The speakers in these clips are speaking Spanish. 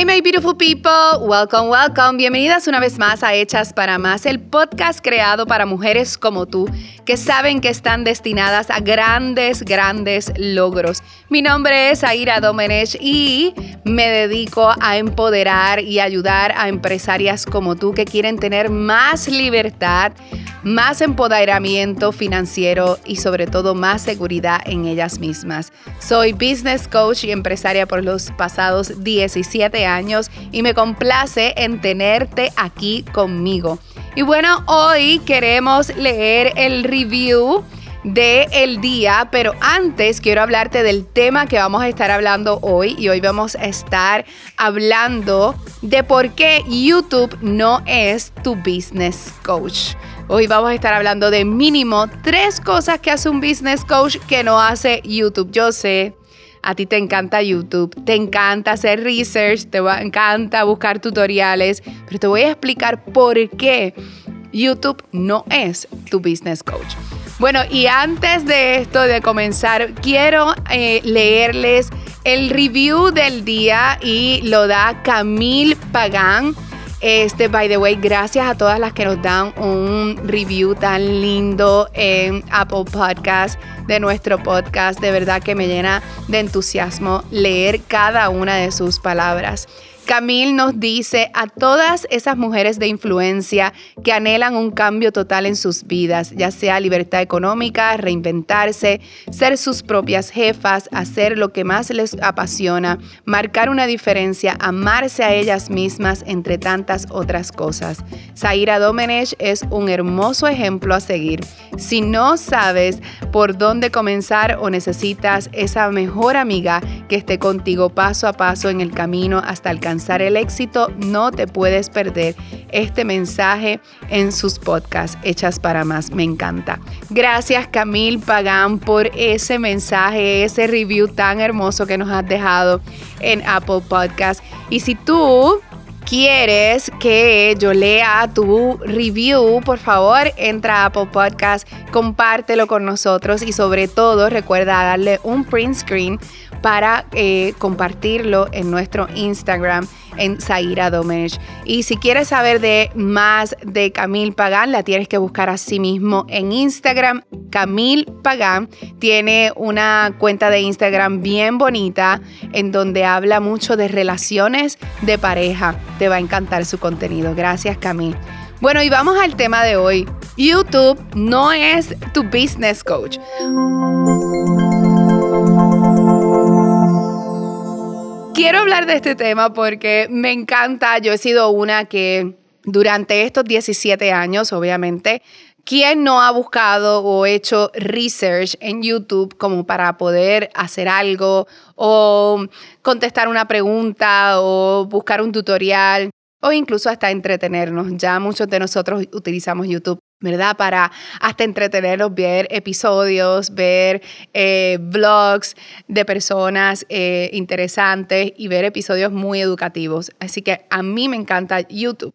Hey my beautiful people, welcome, welcome. Bienvenidas una vez más a Hechas para Más, el podcast creado para mujeres como tú que saben que están destinadas a grandes, grandes logros. Mi nombre es Aira Domenech y me dedico a empoderar y ayudar a empresarias como tú que quieren tener más libertad, más empoderamiento financiero y sobre todo más seguridad en ellas mismas. Soy business coach y empresaria por los pasados 17 años y me complace en tenerte aquí conmigo. Y bueno, hoy queremos leer el review de el día, pero antes quiero hablarte del tema que vamos a estar hablando hoy y hoy vamos a estar hablando de por qué YouTube no es tu business coach. Hoy vamos a estar hablando de mínimo tres cosas que hace un business coach que no hace YouTube. Yo sé, a ti te encanta YouTube, te encanta hacer research, te encanta buscar tutoriales, pero te voy a explicar por qué YouTube no es tu business coach. Bueno, y antes de esto, de comenzar, quiero eh, leerles el review del día y lo da Camille Pagán este, by the way, gracias a todas las que nos dan un review tan lindo en Apple Podcast de nuestro podcast. De verdad que me llena de entusiasmo leer cada una de sus palabras. Camil nos dice a todas esas mujeres de influencia que anhelan un cambio total en sus vidas, ya sea libertad económica, reinventarse, ser sus propias jefas, hacer lo que más les apasiona, marcar una diferencia, amarse a ellas mismas, entre tantas otras cosas. Zaira Domenech es un hermoso ejemplo a seguir. Si no sabes por dónde comenzar o necesitas esa mejor amiga que esté contigo paso a paso en el camino hasta alcanzar el éxito, no te puedes perder este mensaje en sus podcasts Hechas para Más. Me encanta. Gracias Camil Pagán por ese mensaje, ese review tan hermoso que nos has dejado en Apple Podcast. Y si tú quieres que yo lea tu review, por favor, entra a Apple Podcast, compártelo con nosotros y sobre todo recuerda darle un print screen para eh, compartirlo en nuestro Instagram en Zaira Domenech. Y si quieres saber de más de Camil Pagán, la tienes que buscar a sí mismo en Instagram. Camil Pagán tiene una cuenta de Instagram bien bonita en donde habla mucho de relaciones de pareja. Te va a encantar su contenido. Gracias Camil. Bueno, y vamos al tema de hoy. YouTube no es tu business coach. Quiero hablar de este tema porque me encanta. Yo he sido una que durante estos 17 años, obviamente, ¿quién no ha buscado o hecho research en YouTube como para poder hacer algo o contestar una pregunta o buscar un tutorial? o incluso hasta entretenernos. Ya muchos de nosotros utilizamos YouTube ¿verdad? Para hasta entretenerlos, ver episodios, ver eh, vlogs de personas eh, interesantes y ver episodios muy educativos. Así que a mí me encanta YouTube.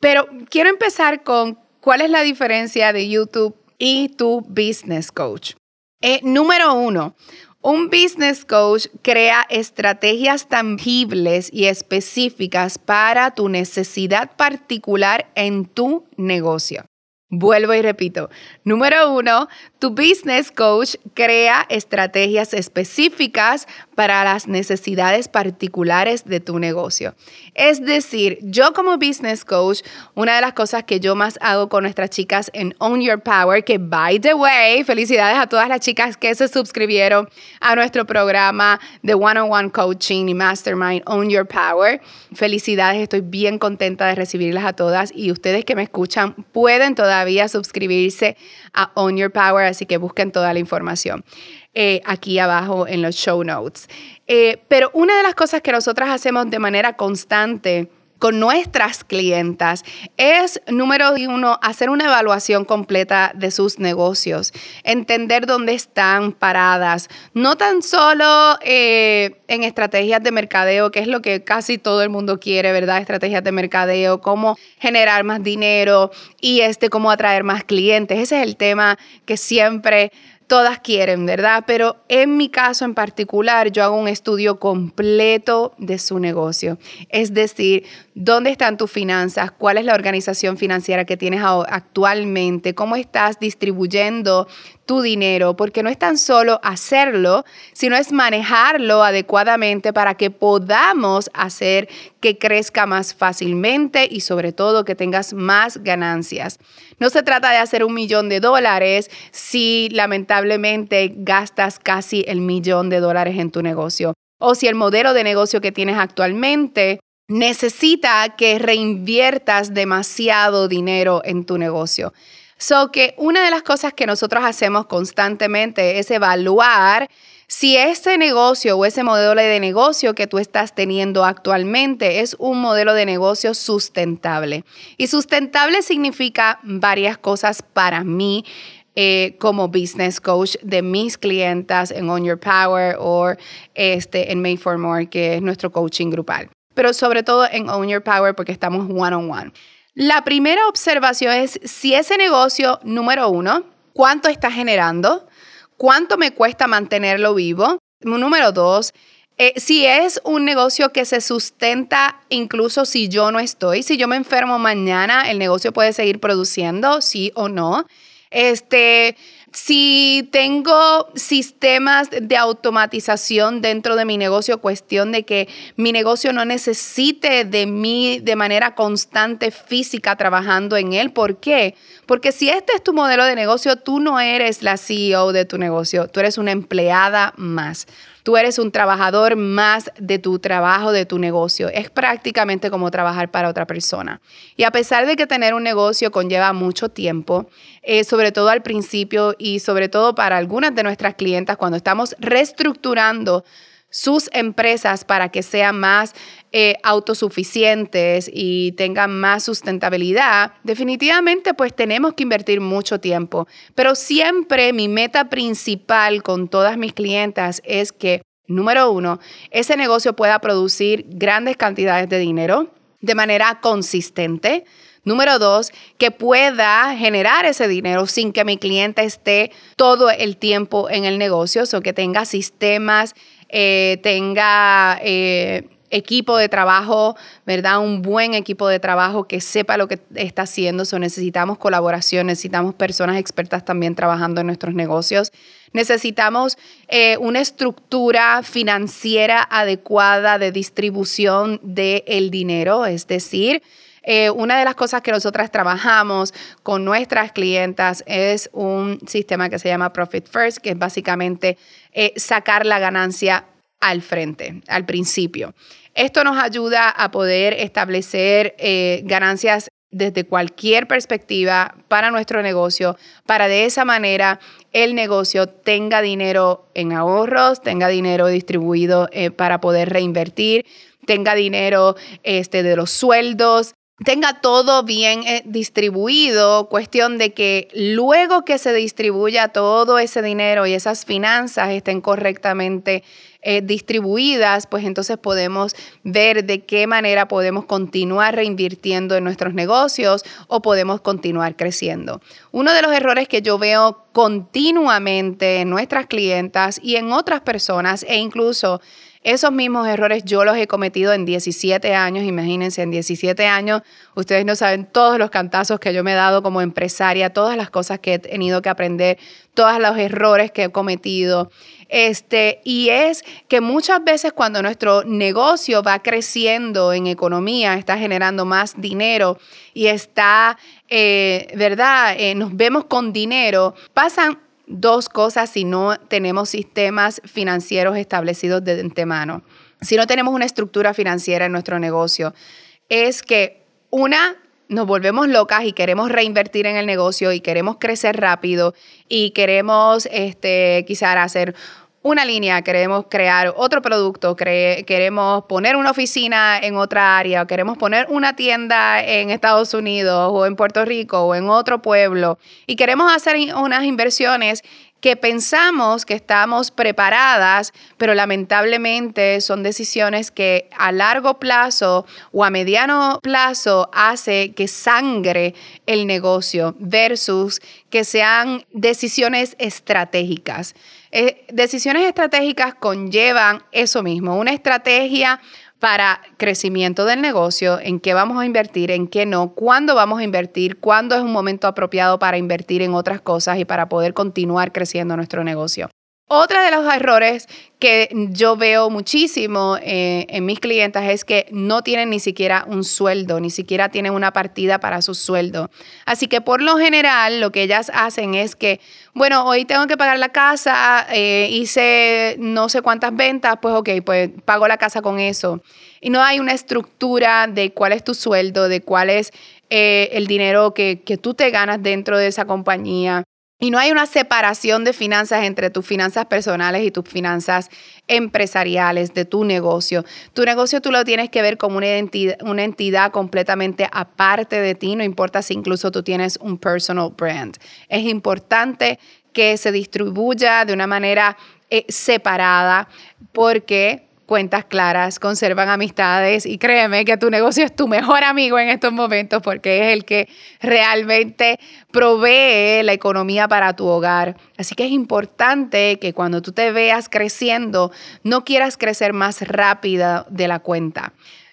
Pero quiero empezar con cuál es la diferencia de YouTube y tu business coach. Eh, número uno, un business coach crea estrategias tangibles y específicas para tu necesidad particular en tu negocio. Vuelvo y repito. Número uno, tu business coach crea estrategias específicas para las necesidades particulares de tu negocio. Es decir, yo como business coach, una de las cosas que yo más hago con nuestras chicas en Own Your Power, que by the way, felicidades a todas las chicas que se suscribieron a nuestro programa de One-on-One Coaching y Mastermind Own Your Power. Felicidades, estoy bien contenta de recibirlas a todas y ustedes que me escuchan pueden todavía suscribirse a Own Your Power, así que busquen toda la información. Eh, aquí abajo en los show notes. Eh, pero una de las cosas que nosotras hacemos de manera constante con nuestras clientas es, número uno, hacer una evaluación completa de sus negocios, entender dónde están paradas, no tan solo eh, en estrategias de mercadeo, que es lo que casi todo el mundo quiere, ¿verdad? Estrategias de mercadeo, cómo generar más dinero y este, cómo atraer más clientes. Ese es el tema que siempre todas quieren, ¿verdad? Pero en mi caso en particular, yo hago un estudio completo de su negocio. Es decir, dónde están tus finanzas, cuál es la organización financiera que tienes actualmente, cómo estás distribuyendo tu dinero, porque no es tan solo hacerlo, sino es manejarlo adecuadamente para que podamos hacer que crezca más fácilmente y sobre todo que tengas más ganancias. No se trata de hacer un millón de dólares si lamentablemente gastas casi el millón de dólares en tu negocio o si el modelo de negocio que tienes actualmente necesita que reinviertas demasiado dinero en tu negocio. So que una de las cosas que nosotros hacemos constantemente es evaluar si ese negocio o ese modelo de negocio que tú estás teniendo actualmente es un modelo de negocio sustentable. Y sustentable significa varias cosas para mí. Eh, como business coach de mis clientas en On Your Power o este, en Made for More, que es nuestro coaching grupal. Pero sobre todo en Own Your Power porque estamos one on one. La primera observación es si ese negocio, número uno, ¿cuánto está generando? ¿Cuánto me cuesta mantenerlo vivo? Número dos, eh, si es un negocio que se sustenta incluso si yo no estoy, si yo me enfermo mañana, el negocio puede seguir produciendo, sí o no. Este, si tengo sistemas de automatización dentro de mi negocio, cuestión de que mi negocio no necesite de mí de manera constante física trabajando en él. ¿Por qué? Porque si este es tu modelo de negocio, tú no eres la CEO de tu negocio, tú eres una empleada más. Tú eres un trabajador más de tu trabajo, de tu negocio. Es prácticamente como trabajar para otra persona. Y a pesar de que tener un negocio conlleva mucho tiempo, eh, sobre todo al principio y sobre todo para algunas de nuestras clientas cuando estamos reestructurando sus empresas para que sean más eh, autosuficientes y tengan más sustentabilidad, definitivamente pues tenemos que invertir mucho tiempo. Pero siempre mi meta principal con todas mis clientas es que, número uno, ese negocio pueda producir grandes cantidades de dinero de manera consistente. Número dos, que pueda generar ese dinero sin que mi cliente esté todo el tiempo en el negocio, o que tenga sistemas, eh, tenga eh, equipo de trabajo, ¿verdad? Un buen equipo de trabajo que sepa lo que está haciendo. So, necesitamos colaboración, necesitamos personas expertas también trabajando en nuestros negocios. Necesitamos eh, una estructura financiera adecuada de distribución del dinero, es decir, eh, una de las cosas que nosotras trabajamos con nuestras clientas es un sistema que se llama Profit First, que es básicamente eh, sacar la ganancia al frente, al principio. Esto nos ayuda a poder establecer eh, ganancias desde cualquier perspectiva para nuestro negocio, para de esa manera el negocio tenga dinero en ahorros, tenga dinero distribuido para poder reinvertir, tenga dinero este, de los sueldos, tenga todo bien eh, distribuido, cuestión de que luego que se distribuya todo ese dinero y esas finanzas estén correctamente eh, distribuidas, pues entonces podemos ver de qué manera podemos continuar reinvirtiendo en nuestros negocios o podemos continuar creciendo. Uno de los errores que yo veo continuamente en nuestras clientas y en otras personas e incluso esos mismos errores yo los he cometido en 17 años, imagínense, en 17 años, ustedes no saben todos los cantazos que yo me he dado como empresaria, todas las cosas que he tenido que aprender, todos los errores que he cometido. Este, y es que muchas veces cuando nuestro negocio va creciendo en economía, está generando más dinero y está, eh, ¿verdad? Eh, nos vemos con dinero, pasan dos cosas si no tenemos sistemas financieros establecidos de antemano. Si no tenemos una estructura financiera en nuestro negocio, es que una, nos volvemos locas y queremos reinvertir en el negocio y queremos crecer rápido y queremos este, quizás hacer una línea, queremos crear otro producto, queremos poner una oficina en otra área, queremos poner una tienda en Estados Unidos o en Puerto Rico o en otro pueblo y queremos hacer unas inversiones que pensamos que estamos preparadas, pero lamentablemente son decisiones que a largo plazo o a mediano plazo hace que sangre el negocio versus que sean decisiones estratégicas. Eh, decisiones estratégicas conllevan eso mismo, una estrategia para crecimiento del negocio, en qué vamos a invertir, en qué no, cuándo vamos a invertir, cuándo es un momento apropiado para invertir en otras cosas y para poder continuar creciendo nuestro negocio. Otra de los errores que yo veo muchísimo eh, en mis clientes es que no tienen ni siquiera un sueldo, ni siquiera tienen una partida para su sueldo. Así que por lo general lo que ellas hacen es que, bueno, hoy tengo que pagar la casa, eh, hice no sé cuántas ventas, pues ok, pues pago la casa con eso. Y no hay una estructura de cuál es tu sueldo, de cuál es eh, el dinero que, que tú te ganas dentro de esa compañía. Y no hay una separación de finanzas entre tus finanzas personales y tus finanzas empresariales de tu negocio. Tu negocio tú lo tienes que ver como una entidad, una entidad completamente aparte de ti, no importa si incluso tú tienes un personal brand. Es importante que se distribuya de una manera eh, separada porque cuentas claras, conservan amistades y créeme que tu negocio es tu mejor amigo en estos momentos porque es el que realmente provee la economía para tu hogar. Así que es importante que cuando tú te veas creciendo, no quieras crecer más rápida de la cuenta.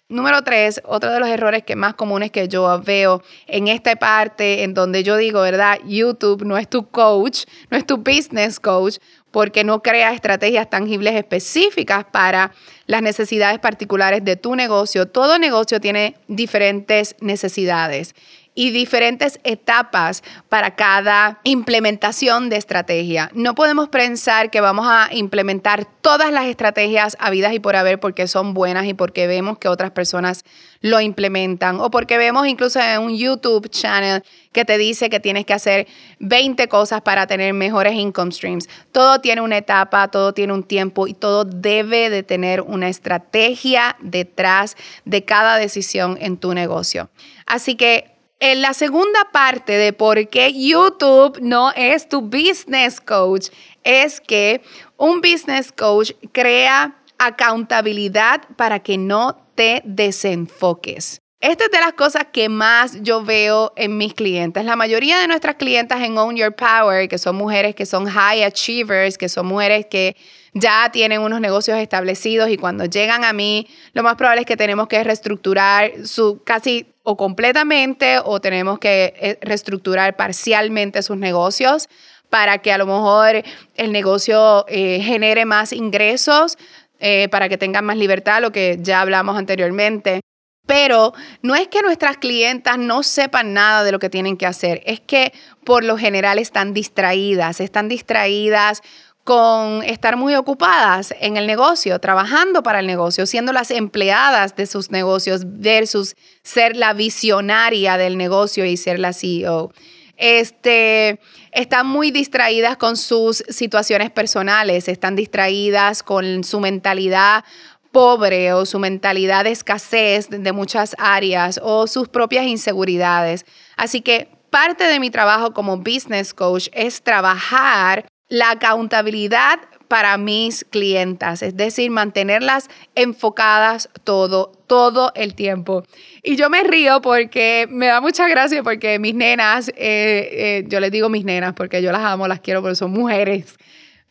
Número tres, otro de los errores que más comunes que yo veo en esta parte en donde yo digo, ¿verdad? YouTube no es tu coach, no es tu business coach, porque no crea estrategias tangibles específicas para las necesidades particulares de tu negocio. Todo negocio tiene diferentes necesidades y diferentes etapas para cada implementación de estrategia. No podemos pensar que vamos a implementar todas las estrategias habidas y por haber porque son buenas y porque vemos que otras personas lo implementan o porque vemos incluso en un YouTube channel que te dice que tienes que hacer 20 cosas para tener mejores income streams. Todo tiene una etapa, todo tiene un tiempo y todo debe de tener una estrategia detrás de cada decisión en tu negocio. Así que en la segunda parte de por qué YouTube no es tu business coach es que un business coach crea accountabilidad para que no te desenfoques. Esta es de las cosas que más yo veo en mis clientes. La mayoría de nuestras clientas en Own Your Power, que son mujeres que son high achievers, que son mujeres que ya tienen unos negocios establecidos y cuando llegan a mí, lo más probable es que tenemos que reestructurar su casi o completamente o tenemos que eh, reestructurar parcialmente sus negocios para que a lo mejor el negocio eh, genere más ingresos, eh, para que tengan más libertad, lo que ya hablamos anteriormente. Pero no es que nuestras clientas no sepan nada de lo que tienen que hacer, es que por lo general están distraídas, están distraídas con estar muy ocupadas en el negocio, trabajando para el negocio, siendo las empleadas de sus negocios versus ser la visionaria del negocio y ser la CEO. Este, están muy distraídas con sus situaciones personales, están distraídas con su mentalidad pobre o su mentalidad de escasez de muchas áreas o sus propias inseguridades. Así que parte de mi trabajo como business coach es trabajar la accountabilidad para mis clientas, es decir, mantenerlas enfocadas todo, todo el tiempo. Y yo me río porque me da mucha gracia porque mis nenas, eh, eh, yo les digo mis nenas porque yo las amo, las quiero, pero son mujeres.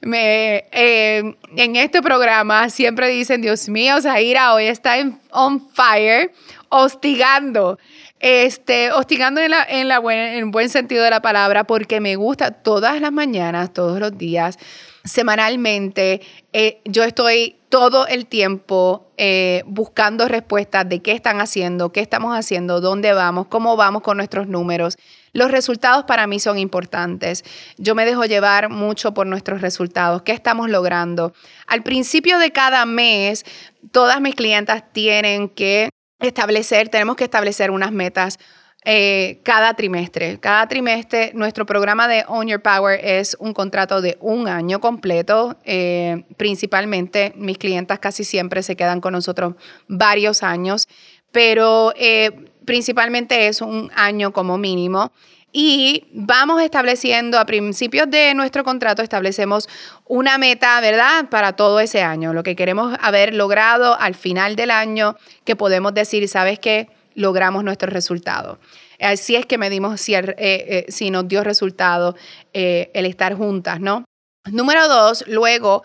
Me, eh, en este programa siempre dicen, Dios mío, Zaira hoy está en, on fire, hostigando este, hostigando en, la, en, la en buen sentido de la palabra, porque me gusta todas las mañanas, todos los días, semanalmente. Eh, yo estoy todo el tiempo eh, buscando respuestas de qué están haciendo, qué estamos haciendo, dónde vamos, cómo vamos con nuestros números. Los resultados para mí son importantes. Yo me dejo llevar mucho por nuestros resultados, qué estamos logrando. Al principio de cada mes, todas mis clientas tienen que establecer, tenemos que establecer unas metas eh, cada trimestre. Cada trimestre, nuestro programa de Own Your Power es un contrato de un año completo. Eh, principalmente, mis clientas casi siempre se quedan con nosotros varios años, pero eh, principalmente es un año como mínimo. y vamos estableciendo a principios de nuestro contrato, establecemos una meta, ¿verdad? Para todo ese año, lo que queremos haber logrado al final del año, que podemos decir, ¿sabes qué? Logramos nuestro resultado. Así es que medimos si, eh, eh, si nos dio resultado eh, el estar juntas, ¿no? Número dos, luego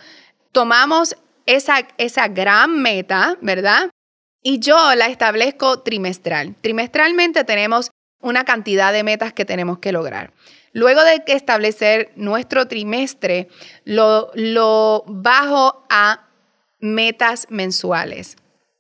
tomamos esa, esa gran meta, ¿verdad? Y yo la establezco trimestral. Trimestralmente tenemos una cantidad de metas que tenemos que lograr. Luego de establecer nuestro trimestre, lo, lo bajo a metas mensuales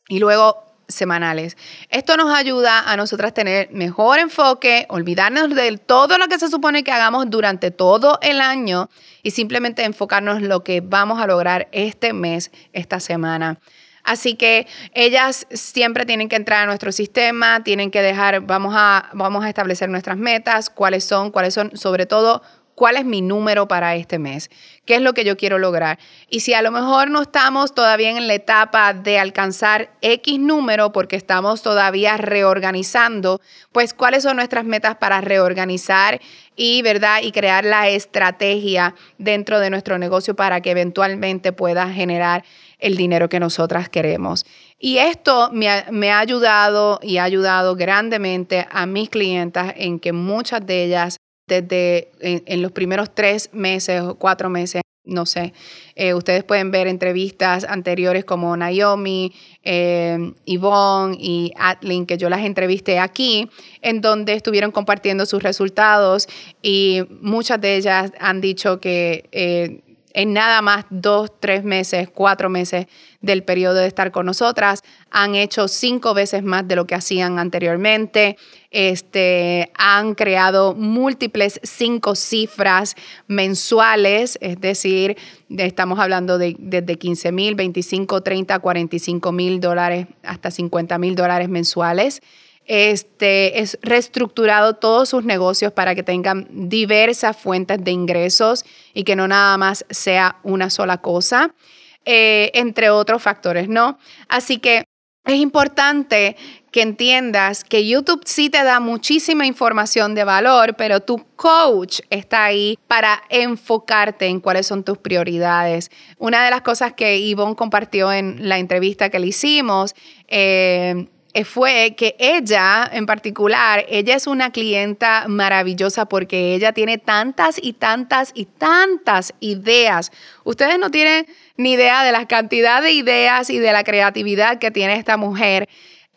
y luego semanales. Esto nos ayuda a nosotras tener mejor enfoque, olvidarnos de todo lo que se supone que hagamos durante todo el año y simplemente enfocarnos en lo que vamos a lograr este mes, esta semana. Así que ellas siempre tienen que entrar a nuestro sistema, tienen que dejar, vamos a, vamos a establecer nuestras metas, cuáles son, cuáles son, sobre todo, cuál es mi número para este mes, qué es lo que yo quiero lograr. Y si a lo mejor no estamos todavía en la etapa de alcanzar X número porque estamos todavía reorganizando, pues cuáles son nuestras metas para reorganizar y, ¿verdad? Y crear la estrategia dentro de nuestro negocio para que eventualmente pueda generar el dinero que nosotras queremos. Y esto me ha, ayudado y ha ayudado grandemente a mis clientas en que muchas de ellas desde en, los primeros tres meses o cuatro meses, no sé, eh, ustedes pueden ver entrevistas anteriores como Naomi, eh, Yvonne y Atlin, que yo las entrevisté aquí, en donde estuvieron compartiendo sus resultados y muchas de ellas han dicho que... Eh, en nada más dos, tres meses, cuatro meses del periodo de estar con nosotras. Han hecho cinco veces más de lo que hacían anteriormente. Este, han creado múltiples cinco cifras mensuales, es decir, estamos hablando de desde 15 mil, 25, 30, 45 mil dólares hasta 50 mil dólares mensuales este, es reestructurado todos sus negocios para que tengan diversas fuentes de ingresos y que no nada más sea una sola cosa, eh, entre otros factores, ¿no? Así que es importante que entiendas que YouTube sí te da muchísima información de valor, pero tu coach está ahí para enfocarte en cuáles son tus prioridades. Una de las cosas que Yvonne compartió en la entrevista que le hicimos, eh, fue que ella en particular, ella es una clienta maravillosa porque ella tiene tantas y tantas y tantas ideas. Ustedes no tienen ni idea de la cantidad de ideas y de la creatividad que tiene esta mujer.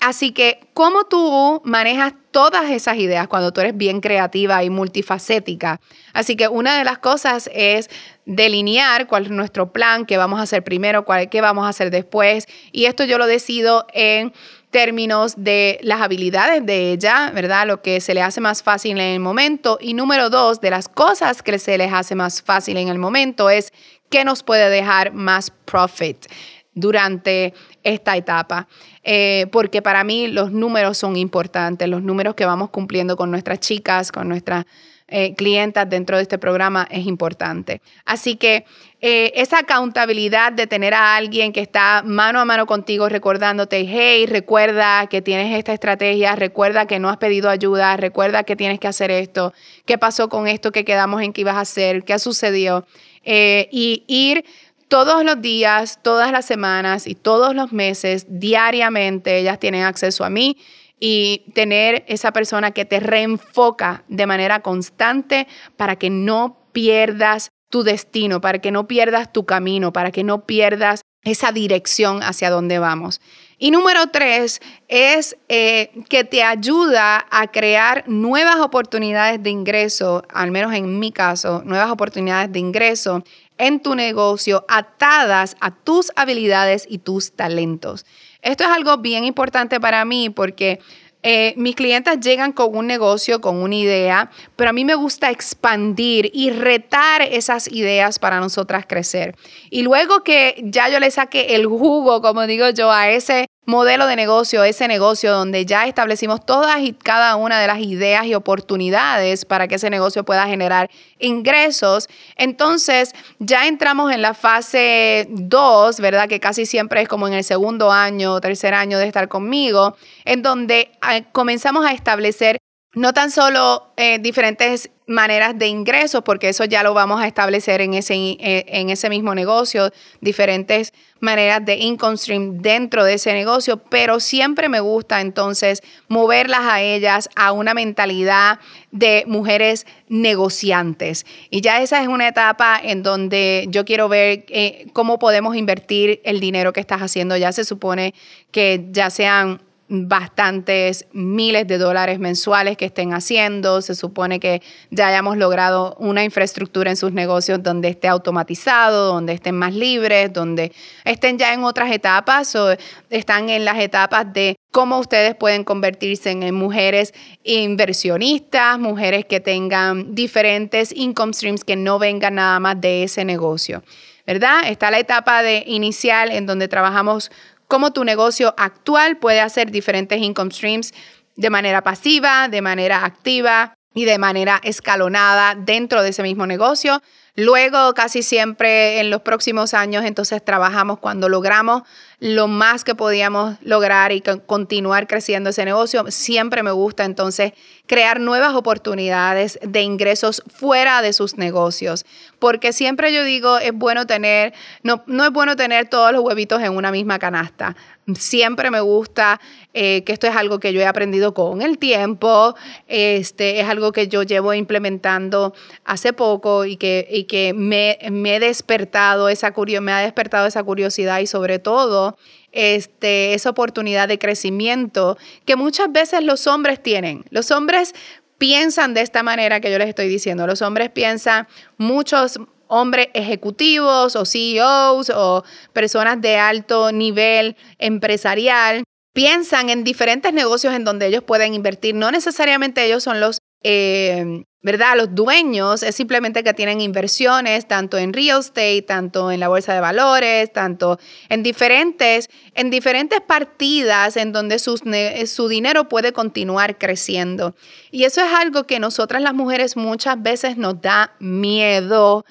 Así que, ¿cómo tú manejas todas esas ideas cuando tú eres bien creativa y multifacética? Así que una de las cosas es delinear cuál es nuestro plan, qué vamos a hacer primero, cuál, qué vamos a hacer después. Y esto yo lo decido en términos de las habilidades de ella, ¿verdad? Lo que se le hace más fácil en el momento. Y número dos, de las cosas que se les hace más fácil en el momento es qué nos puede dejar más profit durante esta etapa. Eh, porque para mí los números son importantes, los números que vamos cumpliendo con nuestras chicas, con nuestras eh, clientas dentro de este programa es importante. Así que eh, esa accountabilidad de tener a alguien que está mano a mano contigo recordándote, hey, recuerda que tienes esta estrategia, recuerda que no has pedido ayuda, recuerda que tienes que hacer esto, qué pasó con esto que quedamos en que ibas a hacer, qué sucedió, eh, y ir todos los días, todas las semanas y todos los meses, diariamente, ellas tienen acceso a mí y tener esa persona que te reenfoca de manera constante para que no pierdas tu destino, para que no pierdas tu camino, para que no pierdas esa dirección hacia donde vamos. Y número tres es eh, que te ayuda a crear nuevas oportunidades de ingreso, al menos en mi caso, nuevas oportunidades de ingreso en tu negocio atadas a tus habilidades y tus talentos. Esto es algo bien importante para mí porque eh, mis clientes llegan con un negocio, con una idea, pero a mí me gusta expandir y retar esas ideas para nosotras crecer. Y luego que ya yo le saque el jugo, como digo yo, a ese modelo de negocio, ese negocio donde ya establecimos todas y cada una de las ideas y oportunidades para que ese negocio pueda generar ingresos. Entonces, ya entramos en la fase 2, ¿verdad? Que casi siempre es como en el segundo año o tercer año de estar conmigo, en donde ah, comenzamos a establecer no tan solo eh, diferentes maneras de ingresos, porque eso ya lo vamos a establecer en ese, eh, en ese mismo negocio, diferentes maneras de income stream dentro de ese negocio, pero siempre me gusta entonces moverlas a ellas a una mentalidad de mujeres negociantes. Y ya esa es una etapa en donde yo quiero ver eh, cómo podemos invertir el dinero que estás haciendo. Ya se supone que ya sean bastantes miles de dólares mensuales que estén haciendo. Se supone que ya hayamos logrado una infraestructura en sus negocios donde esté automatizado, donde estén más libres, donde estén ya en otras etapas o están en las etapas de cómo ustedes pueden convertirse en mujeres inversionistas, mujeres que tengan diferentes income streams que no vengan nada más de ese negocio. ¿Verdad? Está la etapa de inicial en donde trabajamos cómo tu negocio actual puede hacer diferentes income streams de manera pasiva, de manera activa y de manera escalonada dentro de ese mismo negocio. Luego, casi siempre en los próximos años, entonces trabajamos cuando logramos lo más que podíamos lograr y continuar creciendo ese negocio. Siempre me gusta entonces crear nuevas oportunidades de ingresos fuera de sus negocios, porque siempre yo digo, es bueno tener, no, no es bueno tener todos los huevitos en una misma canasta. Siempre me gusta eh, que esto es algo que yo he aprendido con el tiempo, este, es algo que yo llevo implementando hace poco y que, y que me, me he despertado esa me ha despertado esa curiosidad y sobre todo este, esa oportunidad de crecimiento que muchas veces los hombres tienen. Los hombres piensan de esta manera que yo les estoy diciendo. Los hombres piensan, muchos hombres ejecutivos o CEOs o personas de alto nivel empresarial piensan en diferentes negocios en donde ellos pueden invertir. No necesariamente ellos son los eh, ¿verdad? Los dueños es simplemente que tienen inversiones tanto en real estate, tanto en la bolsa de valores, tanto en diferentes, en diferentes partidas en donde su dinero puede continuar creciendo. Y eso es algo que nosotras las mujeres muchas veces nos da miedo.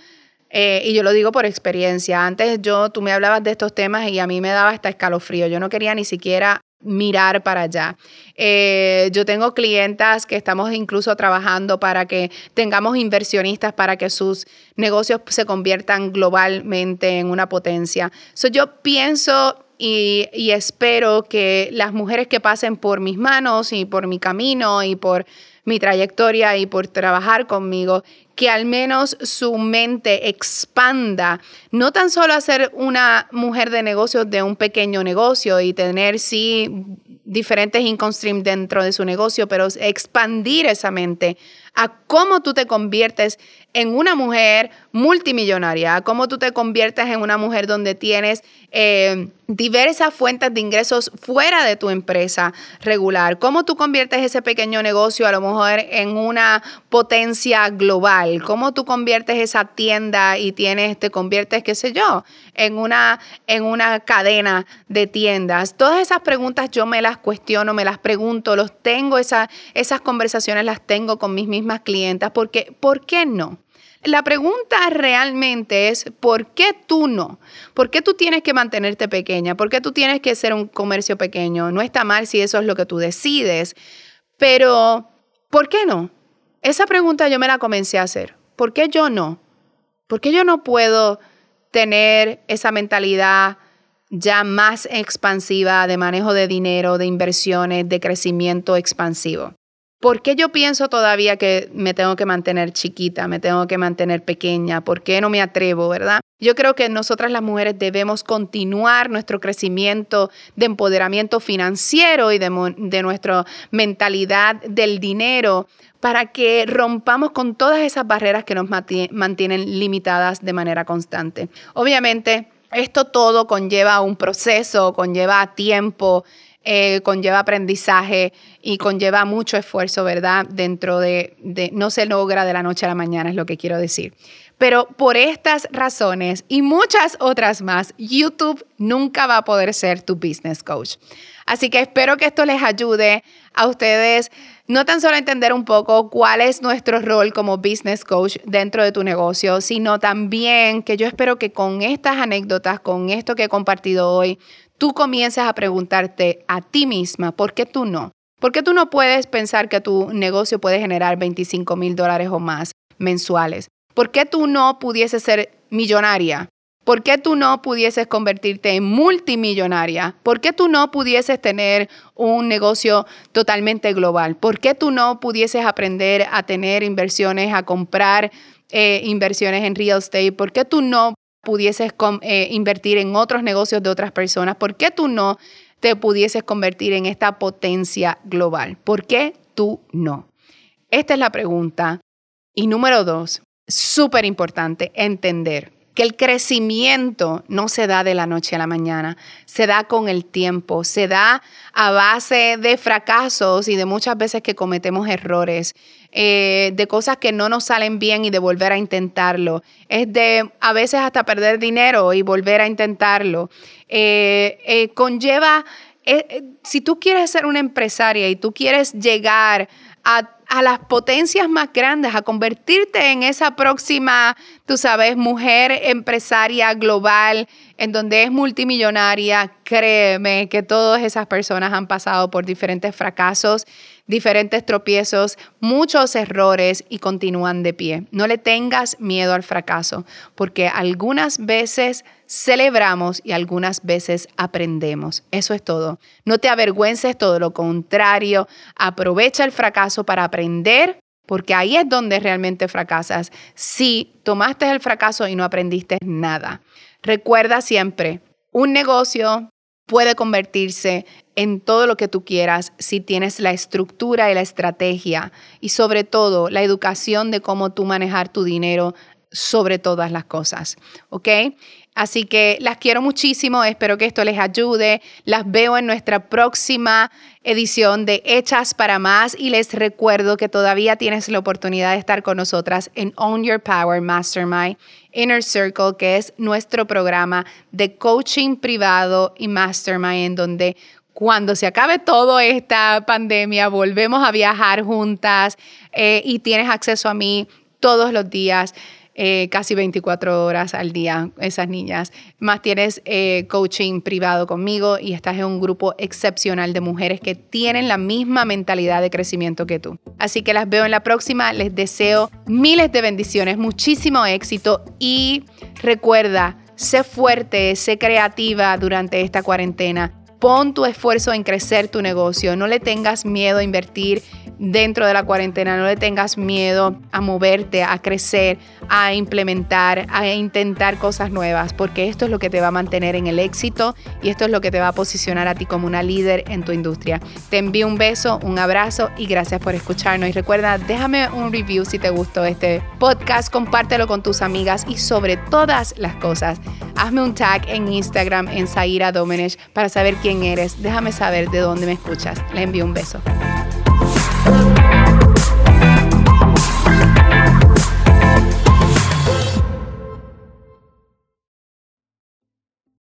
Eh, y yo lo digo por experiencia. Antes yo, tú me hablabas de estos temas y a mí me daba hasta escalofrío. Yo no quería ni siquiera mirar para allá. Eh, yo tengo clientas que estamos incluso trabajando para que tengamos inversionistas para que sus negocios se conviertan globalmente en una potencia. yo pienso y, y, espero que las mujeres que pasen por mis manos y por mi camino y por mi trayectoria y por trabajar conmigo, que al menos su mente expanda, no tan solo a ser una mujer de negocios de un pequeño negocio y tener, sí, diferentes income streams dentro de su negocio, pero expandir esa mente a cómo tú te conviertes en una mujer multimillonaria, cómo tú te conviertes en una mujer donde tienes eh, diversas fuentes de ingresos fuera de tu empresa regular, cómo tú conviertes ese pequeño negocio a lo mejor en una potencia global, cómo tú conviertes esa tienda y tienes, te conviertes, qué sé yo, en una, en una cadena de tiendas. Todas esas preguntas yo me las cuestiono, me las pregunto, los tengo, esas conversaciones las tengo con mis mismas clientas, porque ¿por qué no? La pregunta realmente es, ¿por qué tú no? ¿Por qué tú tienes que mantenerte pequeña? ¿Por qué tú tienes que ser un comercio pequeño? No está mal si eso es lo que tú decides, pero ¿por qué no? Esa pregunta yo me la comencé a hacer. ¿Por qué yo no? ¿Por qué yo no puedo tener esa mentalidad ya más expansiva de manejo de dinero, de inversiones, de crecimiento expansivo? ¿Por qué yo pienso todavía que me tengo que mantener chiquita, me tengo que mantener pequeña? ¿Por qué no me atrevo, verdad? Yo creo que nosotras las mujeres debemos continuar nuestro crecimiento de empoderamiento financiero y de, nuestra mentalidad del dinero para que rompamos con todas esas barreras que nos mantienen limitadas de manera constante. Obviamente, esto todo conlleva un proceso, conlleva tiempo, eh, conlleva aprendizaje y conlleva mucho esfuerzo, ¿verdad? Dentro de, de, no se logra de la noche a la mañana, es lo que quiero decir. Pero por estas razones y muchas otras más, YouTube nunca va a poder ser tu business coach. Así que espero que esto les ayude a ustedes no tan solo entender un poco cuál es nuestro rol como business coach dentro de tu negocio, sino también que yo espero que con estas anécdotas, con esto que he compartido hoy, tú comiences a preguntarte a ti misma, ¿por qué tú no? ¿Por qué tú no puedes pensar que tu negocio puede generar 25 mil dólares o más mensuales? ¿Por qué tú no pudieses ser millonaria? ¿Por qué tú no pudieses convertirte en multimillonaria? ¿Por qué tú no pudieses tener un negocio totalmente global? ¿Por qué tú no pudieses aprender a tener inversiones, a comprar eh, inversiones en real estate? ¿Por qué tú no pudieses eh, invertir en otros negocios de otras personas? ¿Por qué tú no te pudieses convertir en esta potencia global? ¿Por qué tú no? Esta es la pregunta. Y número dos, súper importante, entender que el crecimiento no se da de la noche a la mañana, se da con el tiempo, se da a base de fracasos y de muchas veces que cometemos errores, eh, de cosas que no nos salen bien y de volver a intentarlo. Es de a veces hasta perder dinero y volver a intentarlo. Eh, eh, conlleva, si tú quieres ser una empresaria y tú quieres llegar a las potencias más grandes, a convertirte en esa próxima, tú sabes, mujer empresaria global, en donde es multimillonaria, créeme que todas esas personas han pasado por diferentes fracasos, diferentes tropiezos, muchos errores y continúan de pie. No le tengas miedo al fracaso, porque algunas veces celebramos y algunas veces aprendemos. Eso es todo. No te avergüences, todo lo contrario. Aprovecha el fracaso para aprender, porque ahí es donde realmente fracasas. Si tomaste el fracaso y no aprendiste nada. Recuerda siempre, un negocio puede convertirse en todo lo que tú quieras si tienes la estructura y la estrategia y sobre todo la educación de cómo tú manejar tu dinero sobre todas las cosas, ¿ok? Así que las quiero muchísimo, espero que esto les ayude. Las veo en nuestra próxima edición de Hechas para Más y les recuerdo que todavía tienes la oportunidad de estar con nosotras en Own Your Power Mastermind Inner Circle, que es nuestro programa de coaching privado y mastermind en donde cuando se acabe toda esta pandemia, volvemos a viajar juntas eh, y tienes acceso a mí todos los días. Eh, casi 24 horas al día, esas niñas. Más tienes eh, coaching privado conmigo y estás en un grupo excepcional de mujeres que tienen la misma mentalidad de crecimiento que tú. Así que las veo en la próxima. Les deseo miles de bendiciones, muchísimo éxito y recuerda, sé fuerte, sé creativa durante esta cuarentena. Pon tu esfuerzo en crecer tu negocio. No le tengas miedo a invertir dentro de la cuarentena. No le tengas miedo a moverte, a crecer, a implementar, a intentar cosas nuevas, porque esto es lo que te va a mantener en el éxito y esto es lo que te va a posicionar a ti como una líder en tu industria. Te envío un beso, un abrazo y gracias por escucharnos. Y recuerda, déjame un review si te gustó este podcast, compártelo con tus amigas y sobre todas las cosas, hazme un tag en Instagram en Zaira Domenech para saber quién eres. Déjame saber de dónde me escuchas. Le envío un beso.